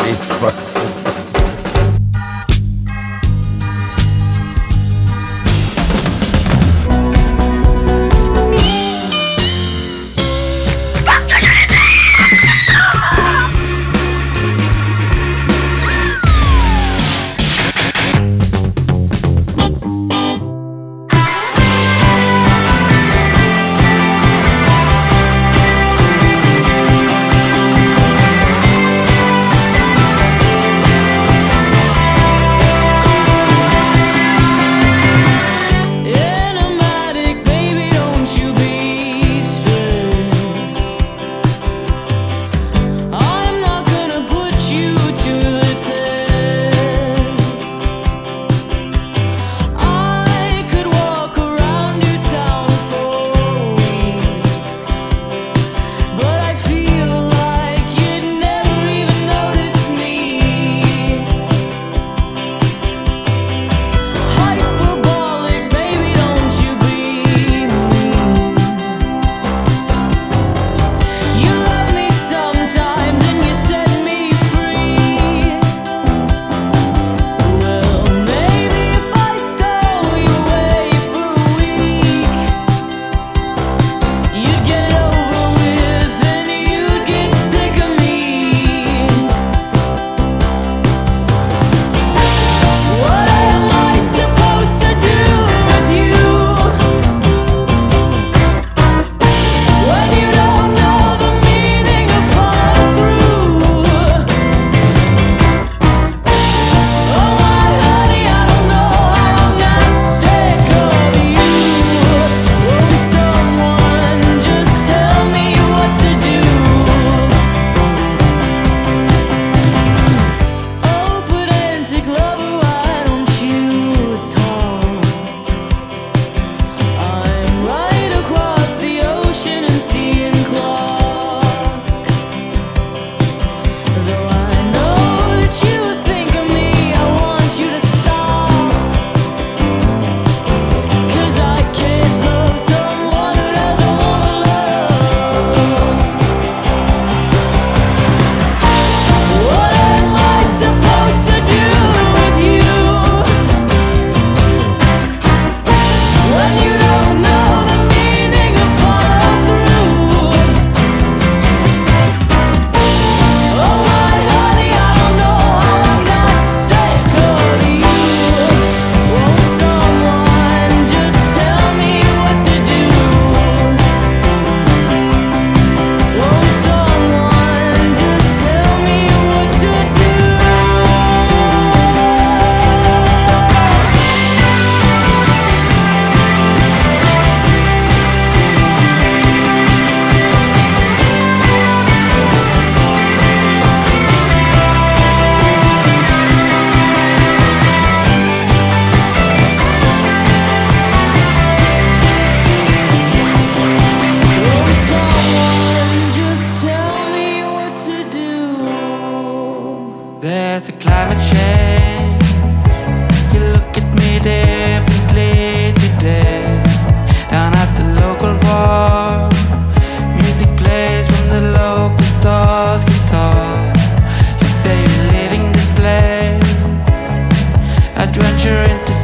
ain't fucking. Venture into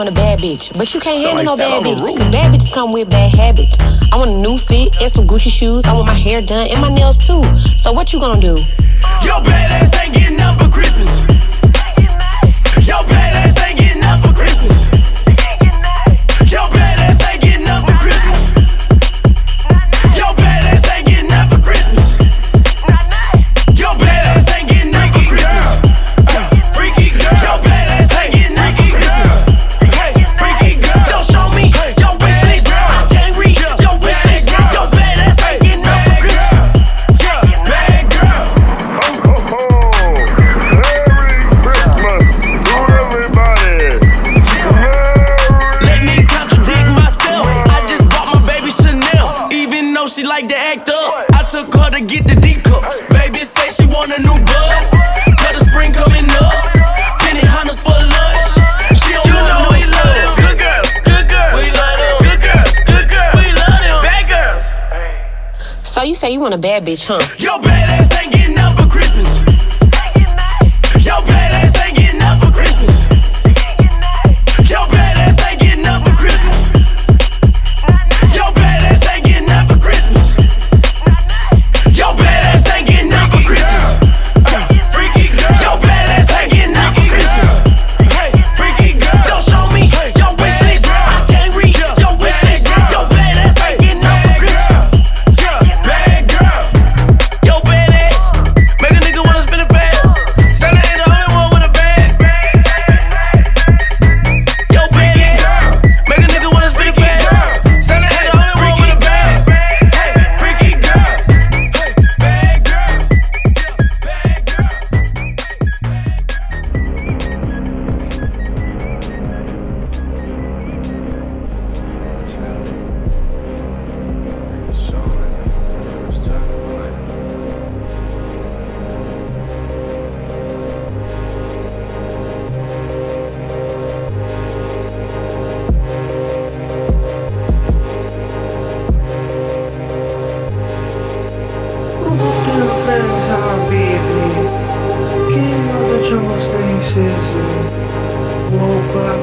want a bad bitch, but you can't Sound handle like no bad on bitch. Cause bad bitches come with bad habits. I want a new fit and some Gucci shoes. I want my hair done and my nails too. So what you gonna do? Yo, badass ain't getting up for Christmas. you want a bad bitch, huh? Yo, badass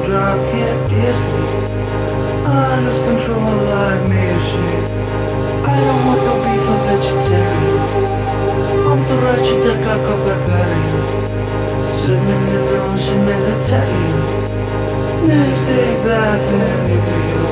drop, can't diss me. I lose control like me or shit. I don't want no beef, I'm vegetarian. Mam to raczej tak jak barbarian. Swimming in the ocean, meditarian. Next day, bath and every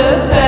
그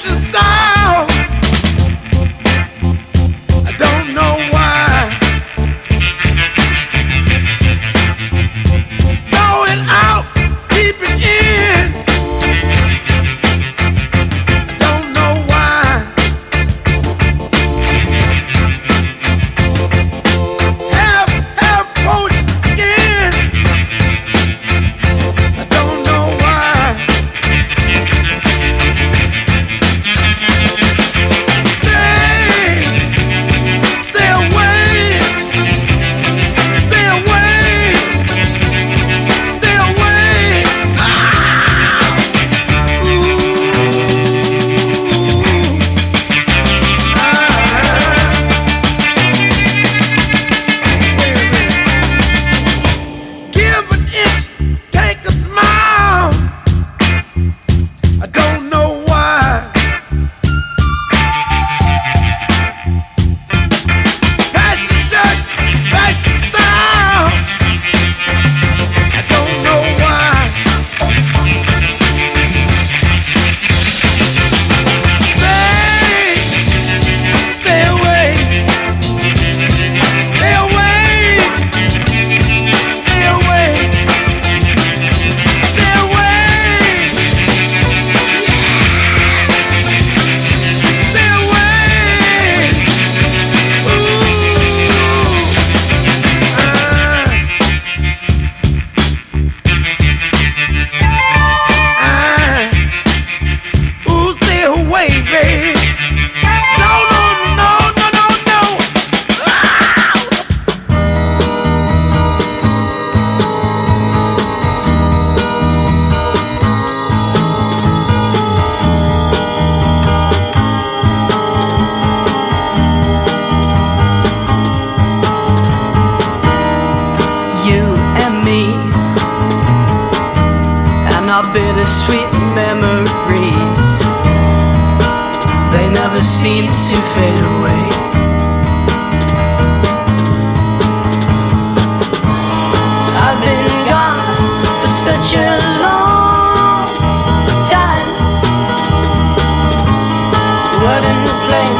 should stop. the sweet memories. They never seem to fade away. I've been gone for such a long time. What in the?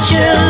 such a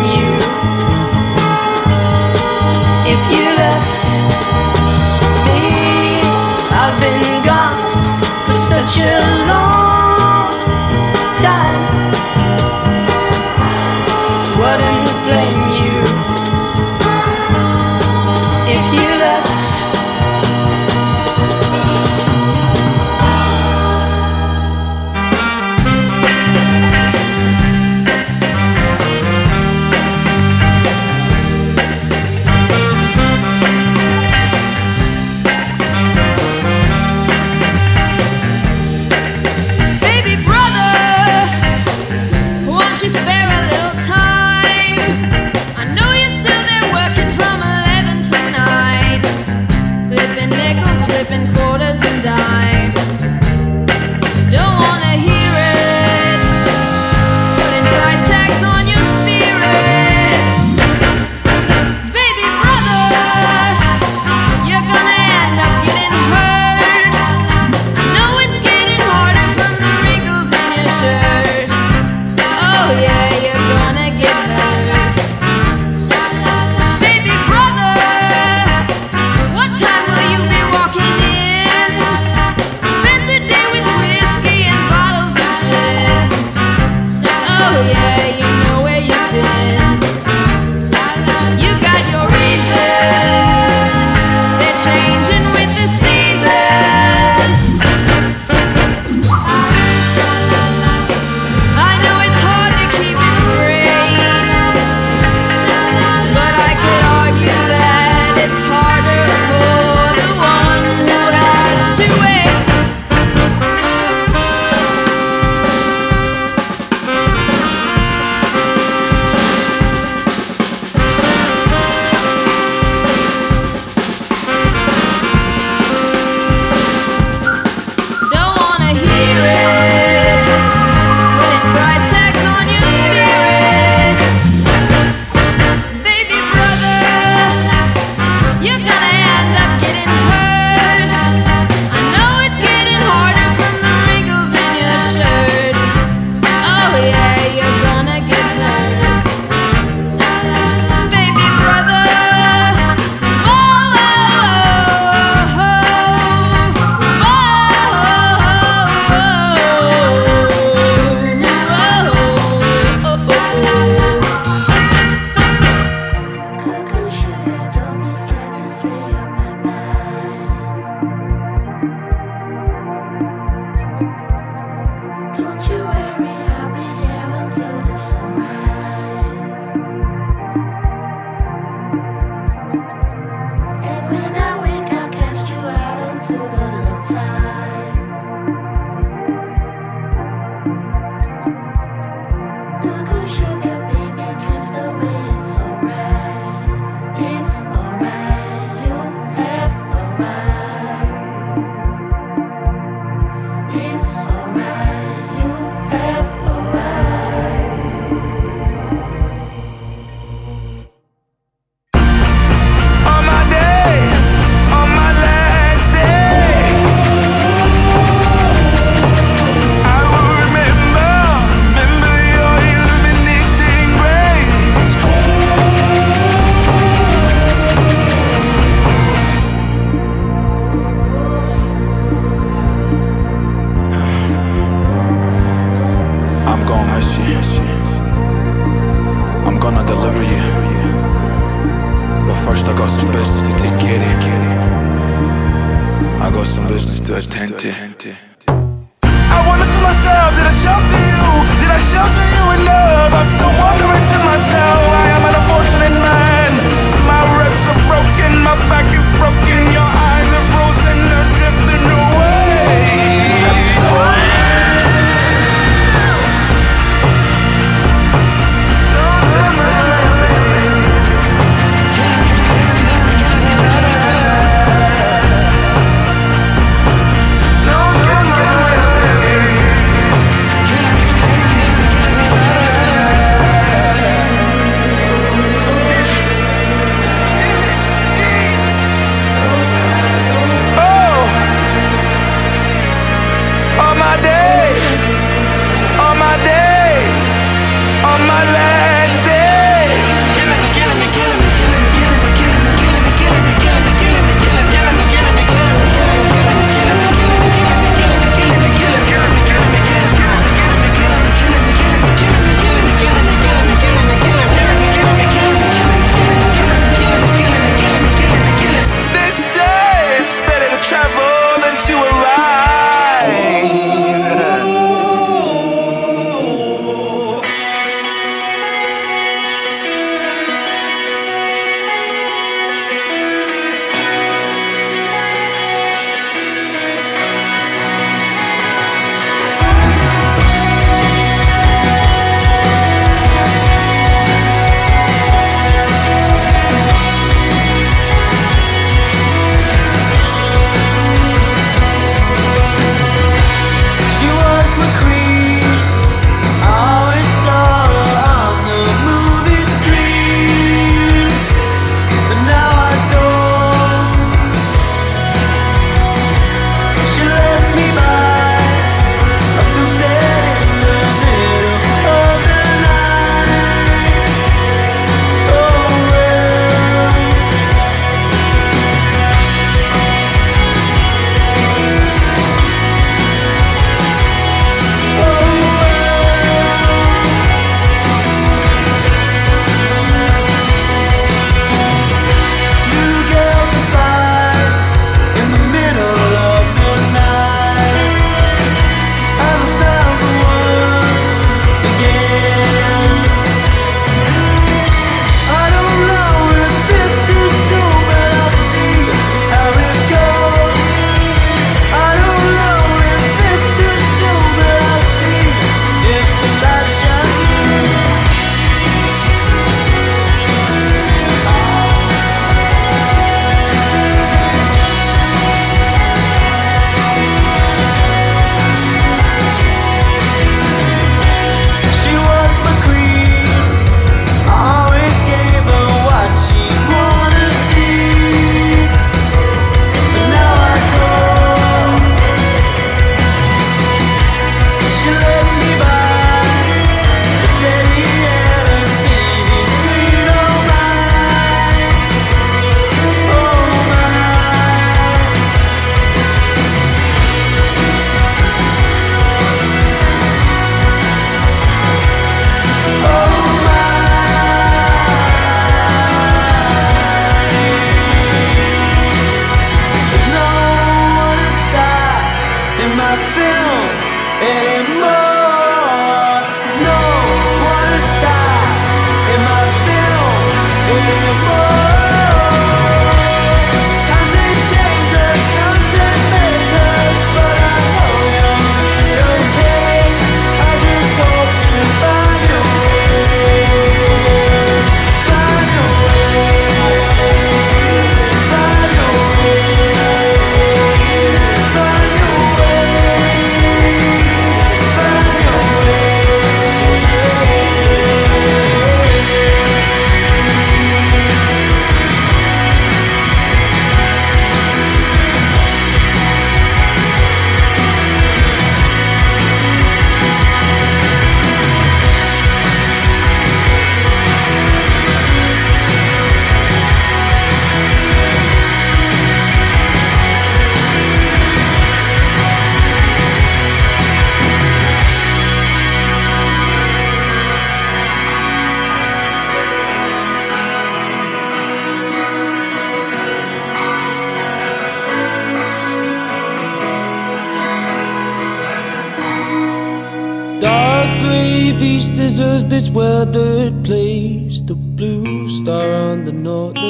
Dark grave east of this weathered place. The blue star on the north. But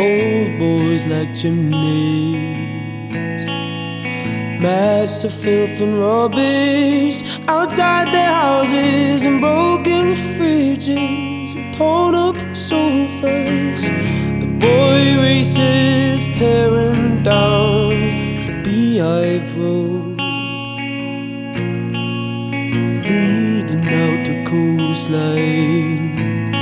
old boys like chimneys. mess of filth and rubbish outside their houses, and broken fridges, and torn up sofas. The boy races tearing down the beehive road. the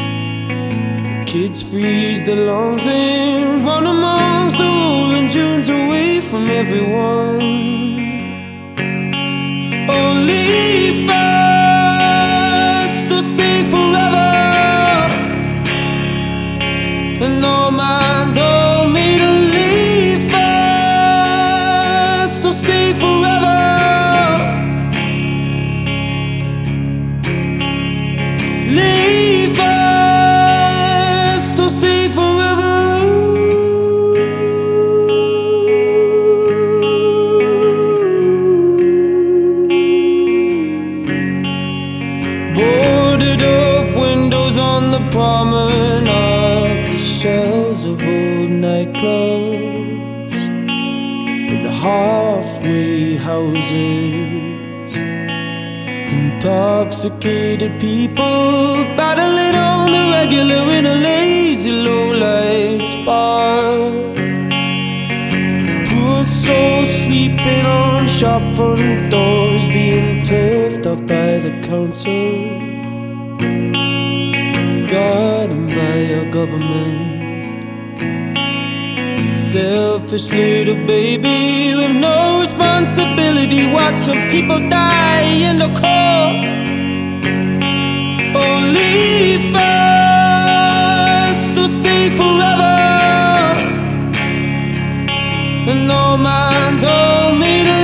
Kids freeze their lungs and run amongst the rolling and tunes away from everyone. Intoxicated people battling on the regular in a lazy low light bar. Poor souls sleeping on shop front doors, being turfed off by the council, forgotten by our government. Selfish little baby with no responsibility, watching people die in the cold. Only fast or stay forever. And no man told me to